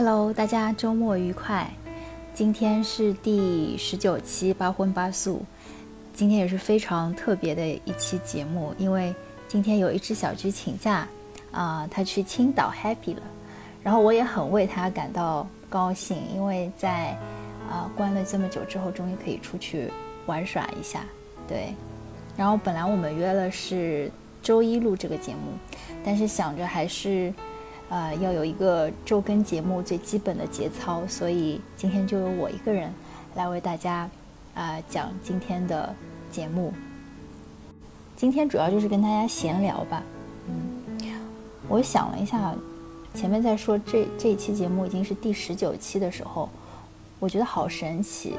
Hello，大家周末愉快！今天是第十九期八荤八素，今天也是非常特别的一期节目，因为今天有一只小居请假，啊，他去青岛 happy 了，然后我也很为他感到高兴，因为在啊关了这么久之后，终于可以出去玩耍一下，对。然后本来我们约了是周一录这个节目，但是想着还是。呃，要有一个周更节目最基本的节操，所以今天就由我一个人来为大家啊讲今天的节目。今天主要就是跟大家闲聊吧。嗯，我想了一下，前面在说这这一期节目已经是第十九期的时候，我觉得好神奇，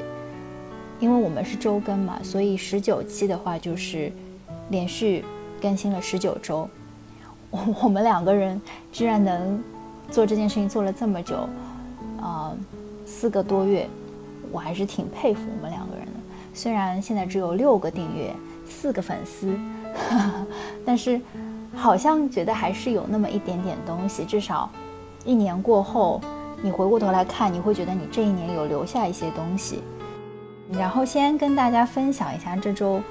因为我们是周更嘛，所以十九期的话就是连续更新了十九周。我 我们两个人居然能做这件事情做了这么久，啊，四个多月，我还是挺佩服我们两个人的。虽然现在只有六个订阅，四个粉丝，但是好像觉得还是有那么一点点东西。至少一年过后，你回过头来看，你会觉得你这一年有留下一些东西。然后先跟大家分享一下这周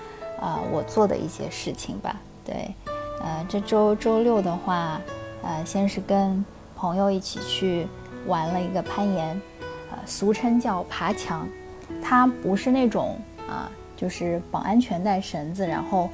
啊我做的一些事情吧。对。呃，这周周六的话，呃，先是跟朋友一起去玩了一个攀岩，呃，俗称叫爬墙。它不是那种啊，就是绑安全带绳子，然后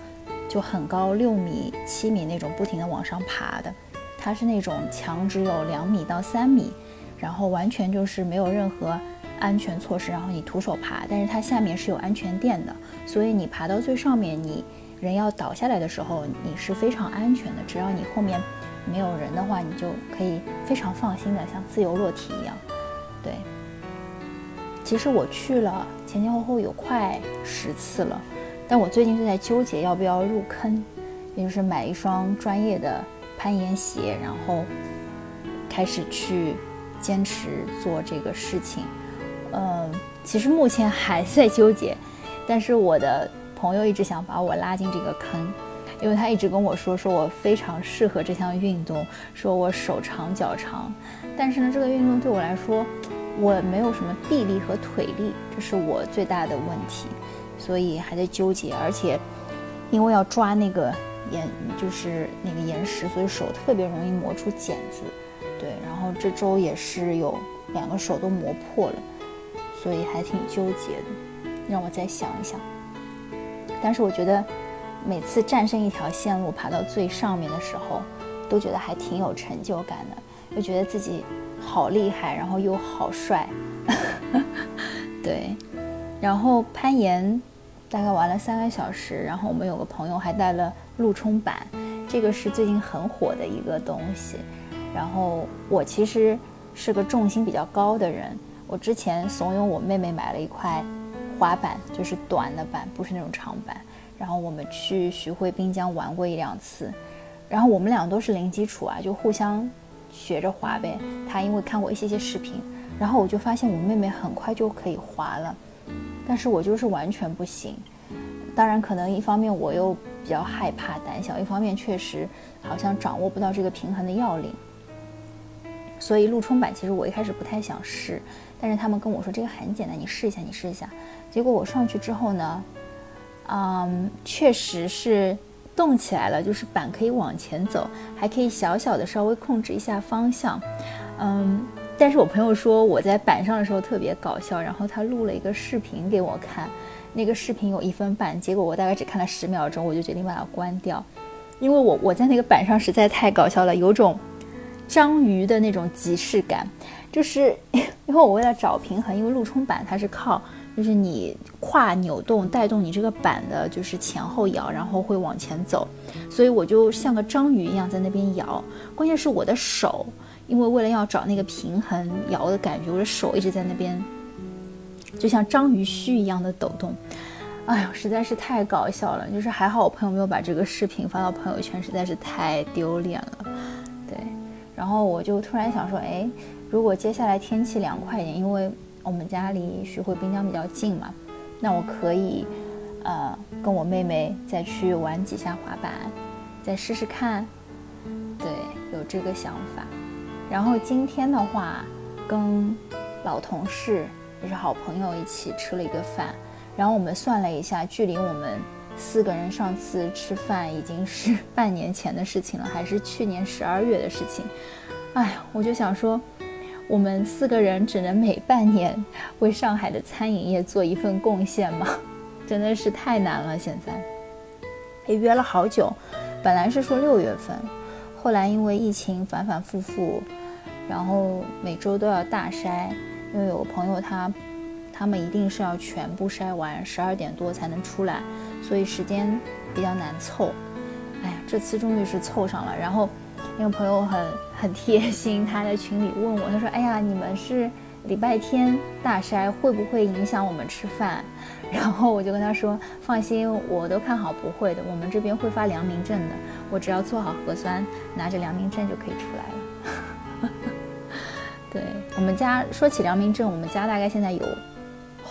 就很高六米、七米那种不停的往上爬的。它是那种墙只有两米到三米，然后完全就是没有任何安全措施，然后你徒手爬，但是它下面是有安全垫的，所以你爬到最上面你。人要倒下来的时候，你是非常安全的。只要你后面没有人的话，你就可以非常放心的像自由落体一样。对，其实我去了前前后后有快十次了，但我最近就在纠结要不要入坑，也就是买一双专业的攀岩鞋，然后开始去坚持做这个事情。嗯，其实目前还在纠结，但是我的。朋友一直想把我拉进这个坑，因为他一直跟我说，说我非常适合这项运动，说我手长脚长，但是呢，这个运动对我来说，我没有什么臂力和腿力，这是我最大的问题，所以还在纠结。而且，因为要抓那个岩，就是那个岩石，所以手特别容易磨出茧子。对，然后这周也是有两个手都磨破了，所以还挺纠结的。让我再想一想。但是我觉得，每次战胜一条线路，爬到最上面的时候，都觉得还挺有成就感的，又觉得自己好厉害，然后又好帅。对，然后攀岩大概玩了三个小时，然后我们有个朋友还带了路冲板，这个是最近很火的一个东西。然后我其实是个重心比较高的人，我之前怂恿我妹妹买了一块。滑板就是短的板，不是那种长板。然后我们去徐汇滨江玩过一两次，然后我们俩都是零基础啊，就互相学着滑呗。他因为看过一些些视频，然后我就发现我妹妹很快就可以滑了，但是我就是完全不行。当然，可能一方面我又比较害怕、胆小，一方面确实好像掌握不到这个平衡的要领。所以陆冲板其实我一开始不太想试，但是他们跟我说这个很简单，你试一下，你试一下。结果我上去之后呢，嗯，确实是动起来了，就是板可以往前走，还可以小小的稍微控制一下方向，嗯。但是我朋友说我在板上的时候特别搞笑，然后他录了一个视频给我看，那个视频有一分半，结果我大概只看了十秒钟，我就决定把它关掉，因为我我在那个板上实在太搞笑了，有种章鱼的那种即视感，就是因为我为了找平衡，因为陆冲板它是靠。就是你胯扭动带动你这个板的，就是前后摇，然后会往前走，所以我就像个章鱼一样在那边摇。关键是我的手，因为为了要找那个平衡摇的感觉，我的手一直在那边，就像章鱼须一样的抖动。哎呦，实在是太搞笑了！就是还好我朋友没有把这个视频发到朋友圈，实在是太丢脸了。然后我就突然想说，哎，如果接下来天气凉快一点，因为。我们家离徐汇滨江比较近嘛，那我可以，呃，跟我妹妹再去玩几下滑板，再试试看。对，有这个想法。然后今天的话，跟老同事也是好朋友一起吃了一个饭，然后我们算了一下，距离我们四个人上次吃饭已经是 半年前的事情了，还是去年十二月的事情。哎呀，我就想说，我们四个人只能每半年为上海的餐饮业做一份贡献吗？真的是太难了。现在也约了好久，本来是说六月份，后来因为疫情反反复复。然后每周都要大筛，因为有个朋友他，他们一定是要全部筛完，十二点多才能出来，所以时间比较难凑。哎呀，这次终于是凑上了。然后那个朋友很很贴心，他在群里问我，他说：“哎呀，你们是礼拜天大筛，会不会影响我们吃饭？”然后我就跟他说：“放心，我都看好不会的，我们这边会发良民证的，我只要做好核酸，拿着良民证就可以出来了。”对我们家说起良民证，我们家大概现在有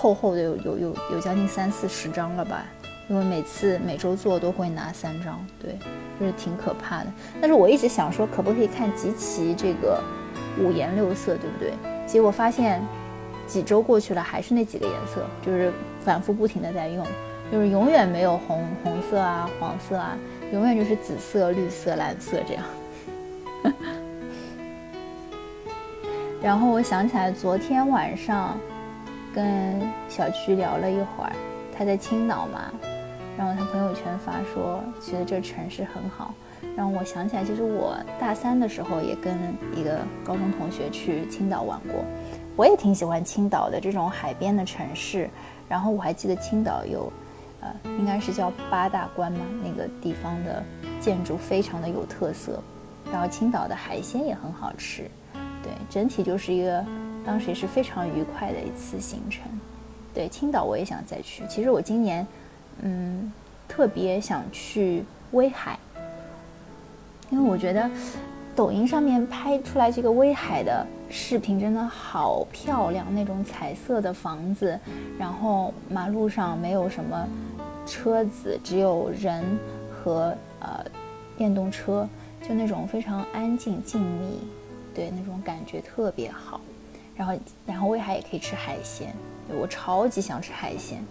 厚厚的有有有有将近三四十张了吧，因为每次每周做都会拿三张，对，就是挺可怕的。但是我一直想说，可不可以看集齐这个五颜六色，对不对？结果发现几周过去了，还是那几个颜色，就是反复不停的在用，就是永远没有红红色啊、黄色啊，永远就是紫色、绿色、蓝色这样。然后我想起来，昨天晚上跟小区聊了一会儿，他在青岛嘛，然后他朋友圈发说，觉得这城市很好。然后我想起来，其实我大三的时候也跟一个高中同学去青岛玩过，我也挺喜欢青岛的这种海边的城市。然后我还记得青岛有，呃，应该是叫八大关嘛，那个地方的建筑非常的有特色，然后青岛的海鲜也很好吃。对，整体就是一个当时也是非常愉快的一次行程。对，青岛我也想再去。其实我今年，嗯，特别想去威海，因为我觉得抖音上面拍出来这个威海的视频真的好漂亮，那种彩色的房子，然后马路上没有什么车子，只有人和呃电动车，就那种非常安静静谧。对，那种感觉特别好，然后，然后威海也可以吃海鲜，对我超级想吃海鲜。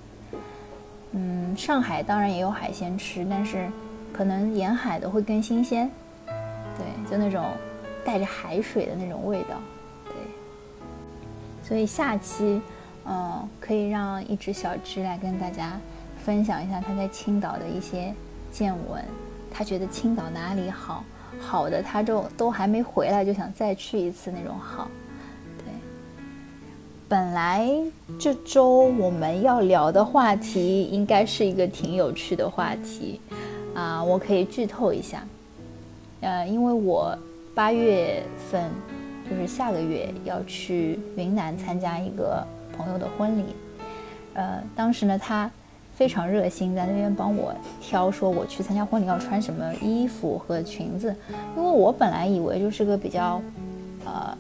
嗯，上海当然也有海鲜吃，但是可能沿海的会更新鲜，对，就那种带着海水的那种味道，对。所以下期，嗯，可以让一只小只来跟大家分享一下他在青岛的一些见闻，他觉得青岛哪里好。好的，他就都还没回来，就想再去一次那种好。对，本来这周我们要聊的话题应该是一个挺有趣的话题啊，我可以剧透一下。呃，因为我八月份就是下个月要去云南参加一个朋友的婚礼，呃，当时呢他。非常热心，在那边帮我挑，说我去参加婚礼要穿什么衣服和裙子。因为我本来以为就是个比较，呃，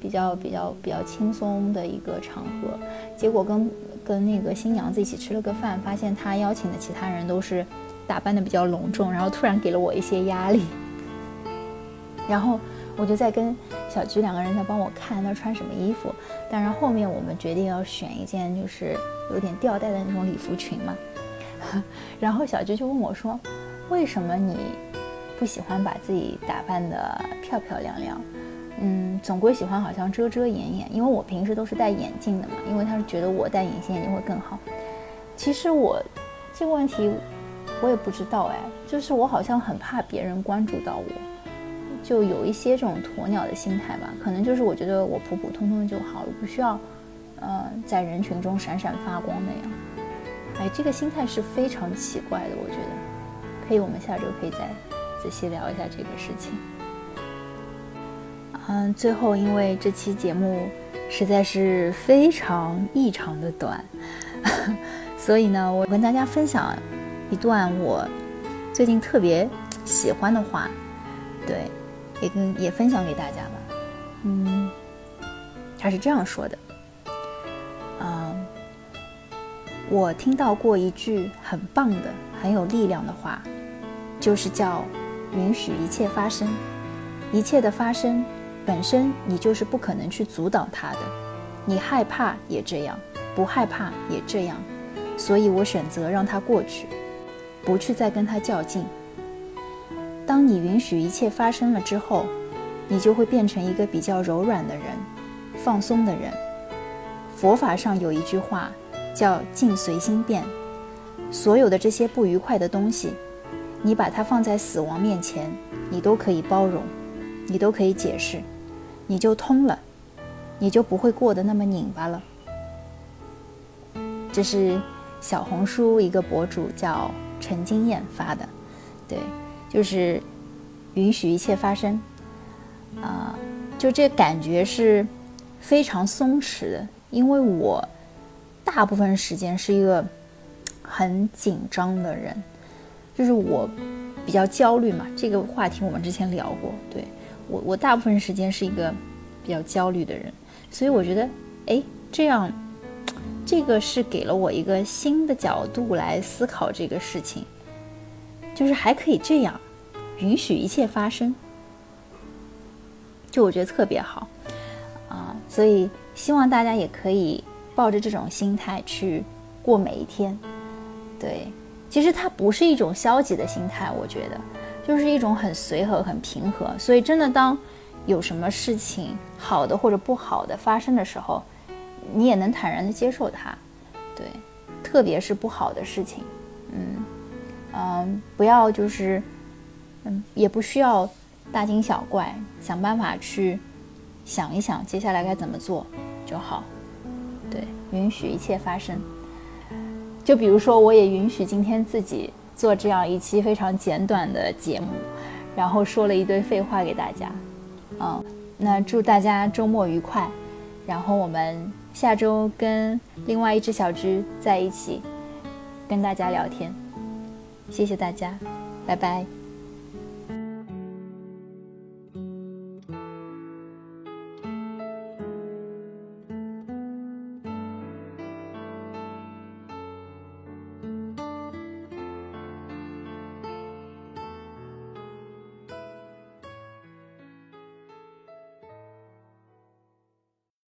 比较比较比较轻松的一个场合，结果跟跟那个新娘子一起吃了个饭，发现她邀请的其他人都是打扮的比较隆重，然后突然给了我一些压力。然后我就在跟小菊两个人在帮我看她穿什么衣服，当然后面我们决定要选一件就是。有点吊带的那种礼服裙嘛，然后小菊就问我说：“为什么你不喜欢把自己打扮的漂漂亮亮？嗯，总归喜欢好像遮遮掩掩。因为我平时都是戴眼镜的嘛，因为他是觉得我戴隐形眼镜会更好。其实我这个问题我也不知道哎，就是我好像很怕别人关注到我，就有一些这种鸵鸟的心态吧。可能就是我觉得我普普通通就好了，不需要。”呃，在人群中闪闪发光那样，哎，这个心态是非常奇怪的，我觉得，可以，我们下周可以再仔细聊一下这个事情。嗯，最后，因为这期节目实在是非常异常的短，所以呢，我跟大家分享一段我最近特别喜欢的话，对，也跟也分享给大家吧。嗯，他是这样说的。啊我听到过一句很棒的、很有力量的话，就是叫“允许一切发生”。一切的发生本身你就是不可能去阻挡它的，你害怕也这样，不害怕也这样，所以我选择让它过去，不去再跟它较劲。当你允许一切发生了之后，你就会变成一个比较柔软的人，放松的人。佛法上有一句话叫“境随心变”，所有的这些不愉快的东西，你把它放在死亡面前，你都可以包容，你都可以解释，你就通了，你就不会过得那么拧巴了。这是小红书一个博主叫陈金燕发的，对。就是允许一切发生，啊，就这感觉是非常松弛的。因为我大部分时间是一个很紧张的人，就是我比较焦虑嘛。这个话题我们之前聊过，对我我大部分时间是一个比较焦虑的人，所以我觉得，哎，这样这个是给了我一个新的角度来思考这个事情，就是还可以这样。允许一切发生，就我觉得特别好啊，所以希望大家也可以抱着这种心态去过每一天。对，其实它不是一种消极的心态，我觉得就是一种很随和、很平和。所以真的，当有什么事情好的或者不好的发生的时候，你也能坦然的接受它。对，特别是不好的事情，嗯嗯，不要就是。也不需要大惊小怪，想办法去想一想接下来该怎么做就好。对，允许一切发生。就比如说，我也允许今天自己做这样一期非常简短的节目，然后说了一堆废话给大家。嗯，那祝大家周末愉快，然后我们下周跟另外一只小猪在一起跟大家聊天。谢谢大家，拜拜。